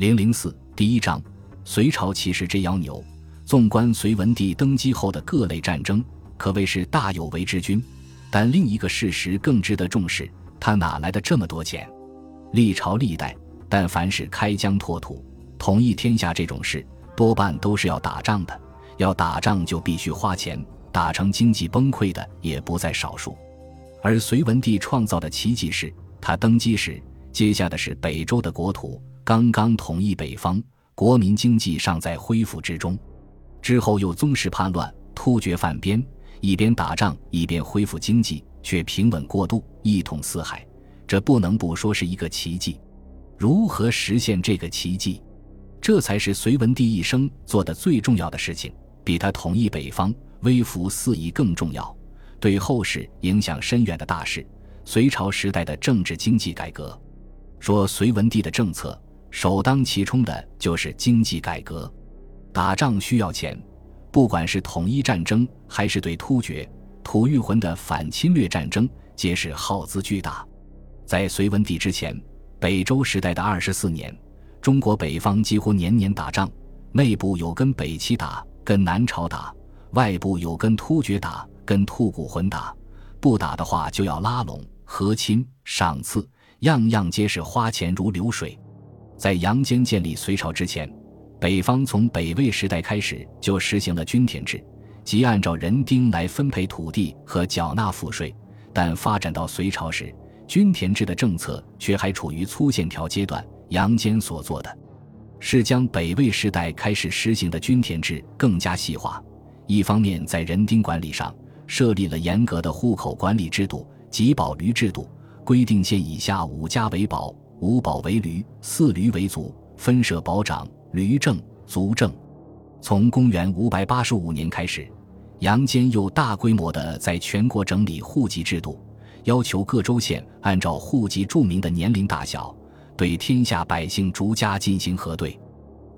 零零四第一章：隋朝骑士之妖牛。纵观隋文帝登基后的各类战争，可谓是大有为之君。但另一个事实更值得重视：他哪来的这么多钱？历朝历代，但凡是开疆拓土、统一天下这种事，多半都是要打仗的。要打仗就必须花钱，打成经济崩溃的也不在少数。而隋文帝创造的奇迹是，他登基时接下的是北周的国土，刚刚统一北方，国民经济尚在恢复之中。之后又宗室叛乱，突厥犯边，一边打仗一边恢复经济，却平稳过渡，一统四海。这不能不说是一个奇迹。如何实现这个奇迹？这才是隋文帝一生做的最重要的事情，比他统一北方、微服四夷更重要。对后世影响深远的大事，隋朝时代的政治经济改革。说隋文帝的政策，首当其冲的就是经济改革。打仗需要钱，不管是统一战争，还是对突厥、吐谷浑的反侵略战争，皆是耗资巨大。在隋文帝之前，北周时代的二十四年，中国北方几乎年年打仗，内部有跟北齐打，跟南朝打，外部有跟突厥打。跟吐谷浑打，不打的话就要拉拢、和亲、赏赐，样样皆是花钱如流水。在杨坚建立隋朝之前，北方从北魏时代开始就实行了均田制，即按照人丁来分配土地和缴纳赋税。但发展到隋朝时，均田制的政策却还处于粗线条阶段。杨坚所做的，是将北魏时代开始实行的均田制更加细化。一方面在人丁管理上。设立了严格的户口管理制度及保驴制度，规定县以下五家为保，五保为驴，四驴为卒，分设保长、驴正、卒正。从公元五百八十五年开始，杨坚又大规模的在全国整理户籍制度，要求各州县按照户籍注明的年龄大小，对天下百姓逐家进行核对。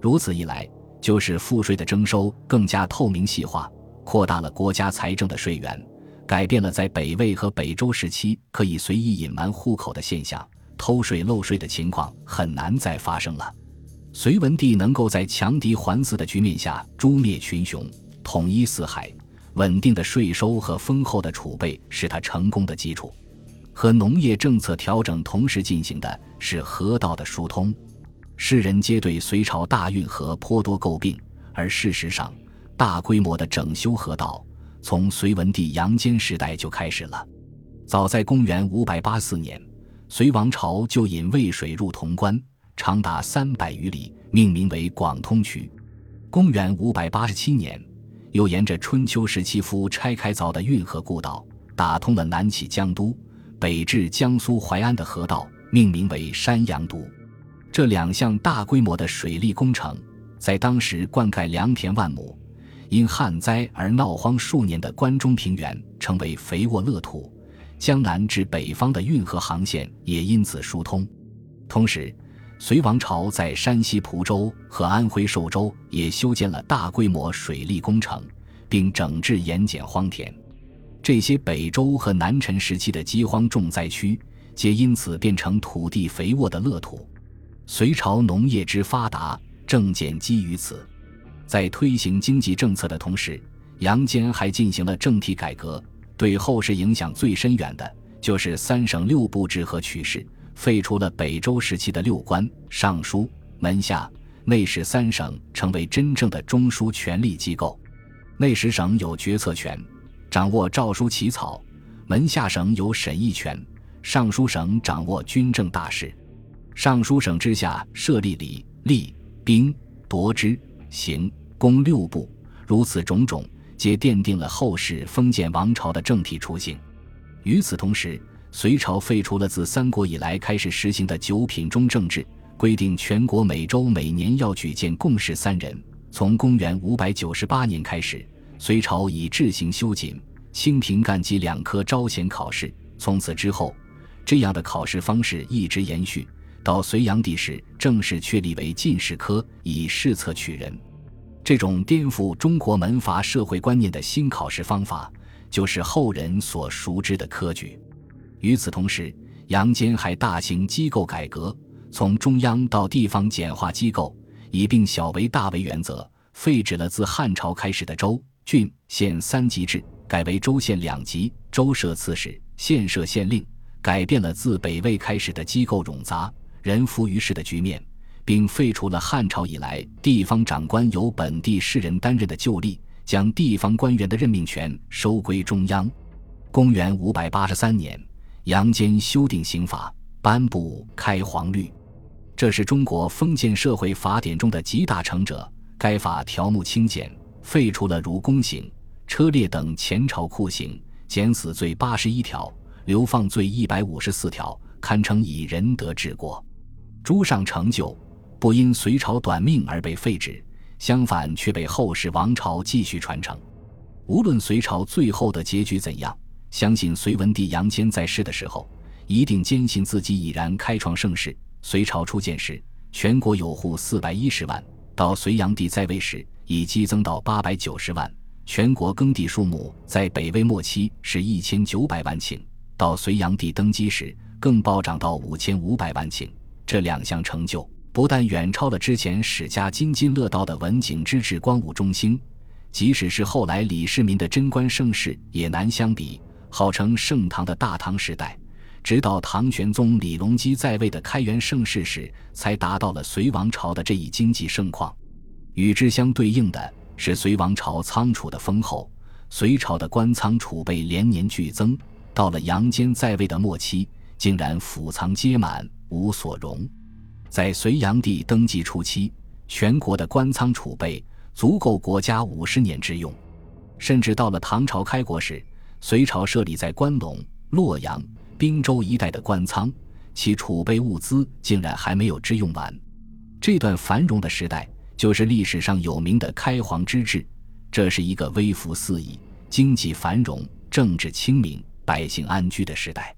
如此一来，就是赋税的征收更加透明细化。扩大了国家财政的税源，改变了在北魏和北周时期可以随意隐瞒户口的现象，偷税漏税的情况很难再发生了。隋文帝能够在强敌环伺的局面下诛灭群雄，统一四海，稳定的税收和丰厚的储备是他成功的基础。和农业政策调整同时进行的是河道的疏通，世人皆对隋朝大运河颇多诟病，而事实上。大规模的整修河道，从隋文帝杨坚时代就开始了。早在公元五百八四年，隋王朝就引渭水入潼关，长达三百余里，命名为广通渠。公元五百八十七年，又沿着春秋时期夫差开凿的运河故道，打通了南起江都、北至江苏淮安的河道，命名为山阳都。这两项大规模的水利工程，在当时灌溉良田万亩。因旱灾而闹荒数年的关中平原成为肥沃乐土，江南至北方的运河航线也因此疏通。同时，隋王朝在山西蒲州和安徽寿州也修建了大规模水利工程，并整治盐碱荒田。这些北周和南陈时期的饥荒重灾区，皆因此变成土地肥沃的乐土。隋朝农业之发达，正建基于此。在推行经济政策的同时，杨坚还进行了政体改革。对后世影响最深远的，就是三省六部制和取士，废除了北周时期的六官、尚书、门下、内史三省，成为真正的中枢权力机构。内史省有决策权，掌握诏书起草；门下省有审议权；尚书省掌握军政大事。尚书省之下设立礼、吏、兵、夺之、刑。公六部，如此种种，皆奠定了后世封建王朝的政体雏形。与此同时，隋朝废除了自三国以来开始实行的九品中正制，规定全国每州每年要举荐贡士三人。从公元五百九十八年开始，隋朝以制行修谨、清平干级两科招贤考试。从此之后，这样的考试方式一直延续到隋炀帝时，正式确立为进士科，以试策取人。这种颠覆中国门阀社会观念的新考试方法，就是后人所熟知的科举。与此同时，杨坚还大型机构改革，从中央到地方简化机构，以并小为大为原则，废止了自汉朝开始的州、郡、县三级制，改为州县两级，州设刺史，县设县令，改变了自北魏开始的机构冗杂、人浮于事的局面，并废除了汉朝以来地方长官由本地士人担任的旧例，将地方官员的任命权收归中央。公元五百八十三年，杨坚修订刑法，颁布开皇律。这是中国封建社会法典中的集大成者。该法条目清简，废除了如宫刑、车裂等前朝酷刑，减死罪八十一条，流放罪一百五十四条，堪称以仁德治国。诸上成就不因隋朝短命而被废止，相反却被后世王朝继续传承。无论隋朝最后的结局怎样，相信隋文帝杨坚在世的时候，一定坚信自己已然开创盛世。隋朝初建时，全国有户四百一十万；到隋炀帝在位时，已激增到八百九十万。全国耕地数目在北魏末期是一千九百万顷，到隋炀帝登基时，更暴涨到五千五百万顷。这两项成就，不但远超了之前史家津津乐道的文景之治、光武中兴，即使是后来李世民的贞观盛世，也难相比。号称盛唐的大唐时代。直到唐玄宗李隆基在位的开元盛世时，才达到了隋王朝的这一经济盛况。与之相对应的是隋王朝仓储的丰厚，隋朝的官仓储备连年剧增，到了杨坚在位的末期，竟然府仓皆满，无所容。在隋炀帝登基初期，全国的官仓储备足够国家五十年之用，甚至到了唐朝开国时，隋朝设立在关陇、洛阳。滨州一带的官仓，其储备物资竟然还没有支用完。这段繁荣的时代，就是历史上有名的开皇之治。这是一个微服四夷、经济繁荣、政治清明、百姓安居的时代。